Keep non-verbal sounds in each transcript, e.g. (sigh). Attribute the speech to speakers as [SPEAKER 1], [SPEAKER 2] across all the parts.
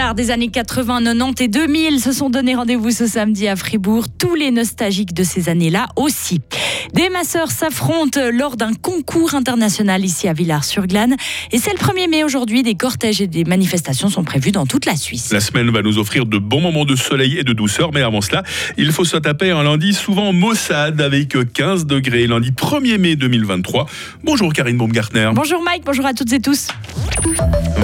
[SPEAKER 1] stars des années 80, 90 et 2000 se sont donné rendez-vous ce samedi à Fribourg. Tous les nostalgiques de ces années-là aussi. Des masseurs s'affrontent lors d'un concours international ici à Villars-sur-Glane. Et c'est le 1er mai aujourd'hui. Des cortèges et des manifestations sont prévus dans toute la Suisse.
[SPEAKER 2] La semaine va nous offrir de bons moments de soleil et de douceur. Mais avant cela, il faut se taper un lundi souvent maussade avec 15 degrés. Lundi 1er mai 2023. Bonjour Karine Baumgartner.
[SPEAKER 1] Bonjour Mike, bonjour à toutes et tous.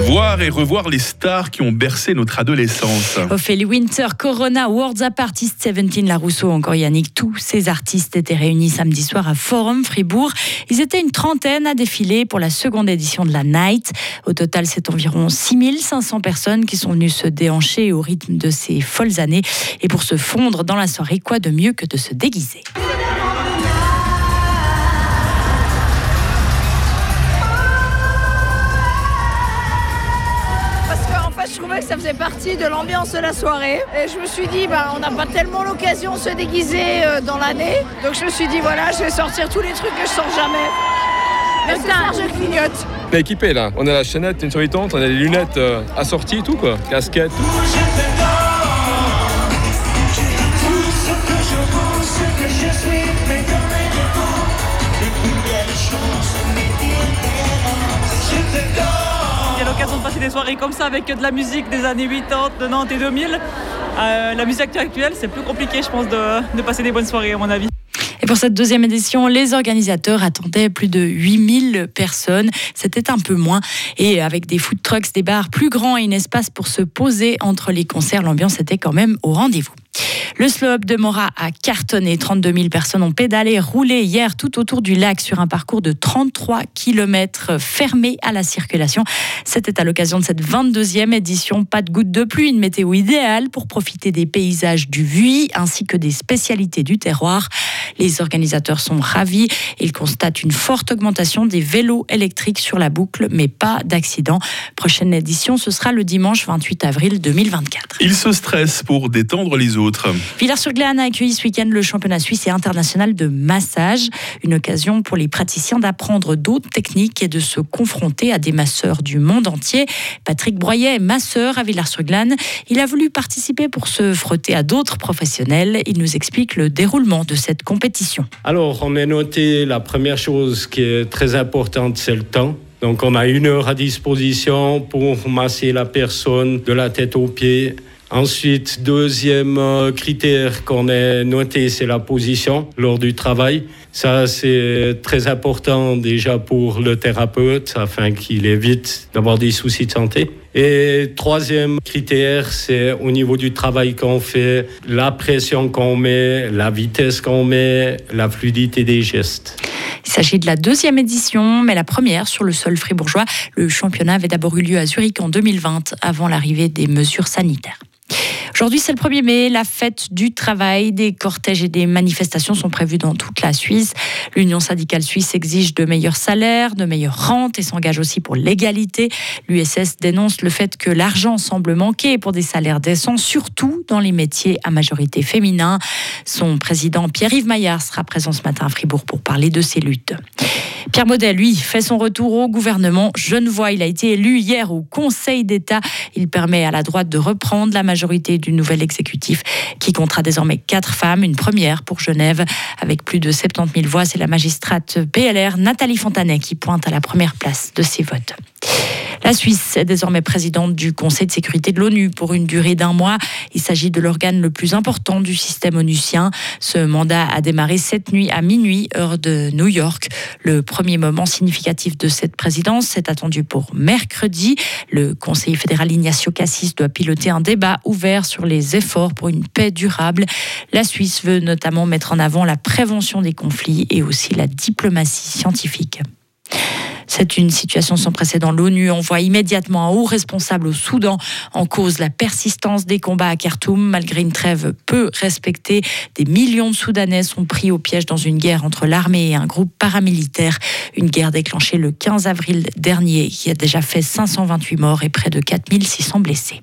[SPEAKER 2] Voir et revoir les stars qui ont bercé notre adolescence.
[SPEAKER 1] Ophélie Winter, Corona, World's Up Artist 17, La Rousseau, encore Yannick, tous ces artistes étaient réunis samedi soir à Forum Fribourg. Ils étaient une trentaine à défiler pour la seconde édition de la Night. Au total, c'est environ 6500 personnes qui sont venues se déhancher au rythme de ces folles années. Et pour se fondre dans la soirée, quoi de mieux que de se déguiser?
[SPEAKER 3] De l'ambiance de la soirée. Et je me suis dit, bah, on n'a pas tellement l'occasion de se déguiser euh, dans l'année. Donc je me suis dit, voilà, je vais sortir tous les trucs que je sors jamais. Mais ce soir, je clignote.
[SPEAKER 4] On est équipé là. On a la chaînette, une survitante, on a les lunettes euh, assorties et tout quoi. Casquette.
[SPEAKER 5] Des soirées comme ça avec de la musique des années 80, 90 et 2000. Euh, la musique actuelle, c'est plus compliqué, je pense, de, de passer des bonnes soirées, à mon avis.
[SPEAKER 1] Et pour cette deuxième édition, les organisateurs attendaient plus de 8000 personnes. C'était un peu moins. Et avec des food trucks, des bars plus grands et un espace pour se poser entre les concerts, l'ambiance était quand même au rendez-vous. Le slow de Mora a cartonné. 32 000 personnes ont pédalé, roulé hier tout autour du lac sur un parcours de 33 km fermé à la circulation. C'était à l'occasion de cette 22e édition. Pas de goutte de pluie, une météo idéale pour profiter des paysages du Vuy ainsi que des spécialités du terroir. Les organisateurs sont ravis. Ils constatent une forte augmentation des vélos électriques sur la boucle, mais pas d'accident. Prochaine édition, ce sera le dimanche 28 avril 2024.
[SPEAKER 2] Ils se stressent pour détendre les autres.
[SPEAKER 1] Villars-sur-Glane a accueilli ce week-end le championnat suisse et international de massage. Une occasion pour les praticiens d'apprendre d'autres techniques et de se confronter à des masseurs du monde entier. Patrick Broyet est masseur à Villars-sur-Glane. Il a voulu participer pour se frotter à d'autres professionnels. Il nous explique le déroulement de cette compétition.
[SPEAKER 6] Alors, on a noté la première chose qui est très importante, c'est le temps. Donc, on a une heure à disposition pour masser la personne de la tête aux pieds Ensuite, deuxième euh, critère qu'on a noté, c'est la position lors du travail. Ça, c'est très important déjà pour le thérapeute afin qu'il évite d'avoir des soucis de santé. Et troisième critère, c'est au niveau du travail qu'on fait, la pression qu'on met, la vitesse qu'on met, la fluidité des gestes.
[SPEAKER 1] Il s'agit de la deuxième édition, mais la première sur le sol fribourgeois. Le championnat avait d'abord eu lieu à Zurich en 2020, avant l'arrivée des mesures sanitaires. Aujourd'hui, c'est le 1er mai, la fête du travail. Des cortèges et des manifestations sont prévus dans toute la Suisse. L'Union syndicale suisse exige de meilleurs salaires, de meilleures rentes et s'engage aussi pour l'égalité. L'USS dénonce le fait que l'argent semble manquer pour des salaires décents, surtout dans les métiers à majorité féminin. Son président Pierre-Yves Maillard sera présent ce matin à Fribourg pour parler de ces luttes. Pierre Model, lui, fait son retour au gouvernement genevois. Il a été élu hier au Conseil d'État. Il permet à la droite de reprendre la majorité du nouvel exécutif qui comptera désormais quatre femmes, une première pour Genève avec plus de 70 000 voix. C'est la magistrate PLR Nathalie Fontanet qui pointe à la première place de ces votes. La Suisse est désormais présidente du Conseil de sécurité de l'ONU pour une durée d'un mois. Il s'agit de l'organe le plus important du système onusien. Ce mandat a démarré cette nuit à minuit, heure de New York. Le premier moment significatif de cette présidence est attendu pour mercredi. Le conseiller fédéral Ignacio Cassis doit piloter un débat ouvert sur les efforts pour une paix durable. La Suisse veut notamment mettre en avant la prévention des conflits et aussi la diplomatie scientifique. C'est une situation sans précédent. L'ONU envoie immédiatement un haut responsable au Soudan en cause la persistance des combats à Khartoum. Malgré une trêve peu respectée, des millions de Soudanais sont pris au piège dans une guerre entre l'armée et un groupe paramilitaire. Une guerre déclenchée le 15 avril dernier qui a déjà fait 528 morts et près de 4600 blessés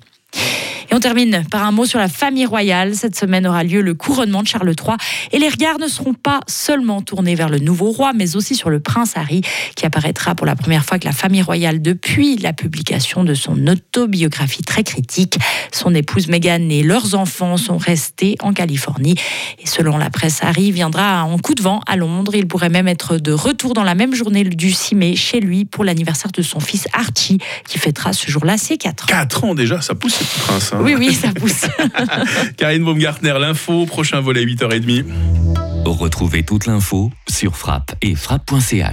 [SPEAKER 1] On termine par un mot sur la famille royale. Cette semaine aura lieu le couronnement de Charles III et les regards ne seront pas seulement tournés vers le nouveau roi, mais aussi sur le prince Harry qui apparaîtra pour la première fois que la famille royale depuis la publication de son autobiographie très critique. Son épouse Meghan et leurs enfants sont restés en Californie. Et selon la presse, Harry viendra en coup de vent à Londres. Il pourrait même être de retour dans la même journée du 6 mai chez lui pour l'anniversaire de son fils Archie qui fêtera ce jour-là ses 4 ans.
[SPEAKER 2] 4 ans déjà, ça pousse ce petit prince. hein.
[SPEAKER 1] Oui, oui, ça pousse. (laughs)
[SPEAKER 2] Karine Baumgartner, l'info, prochain volet 8h30.
[SPEAKER 7] Retrouvez toute l'info sur frappe et frappe.ch.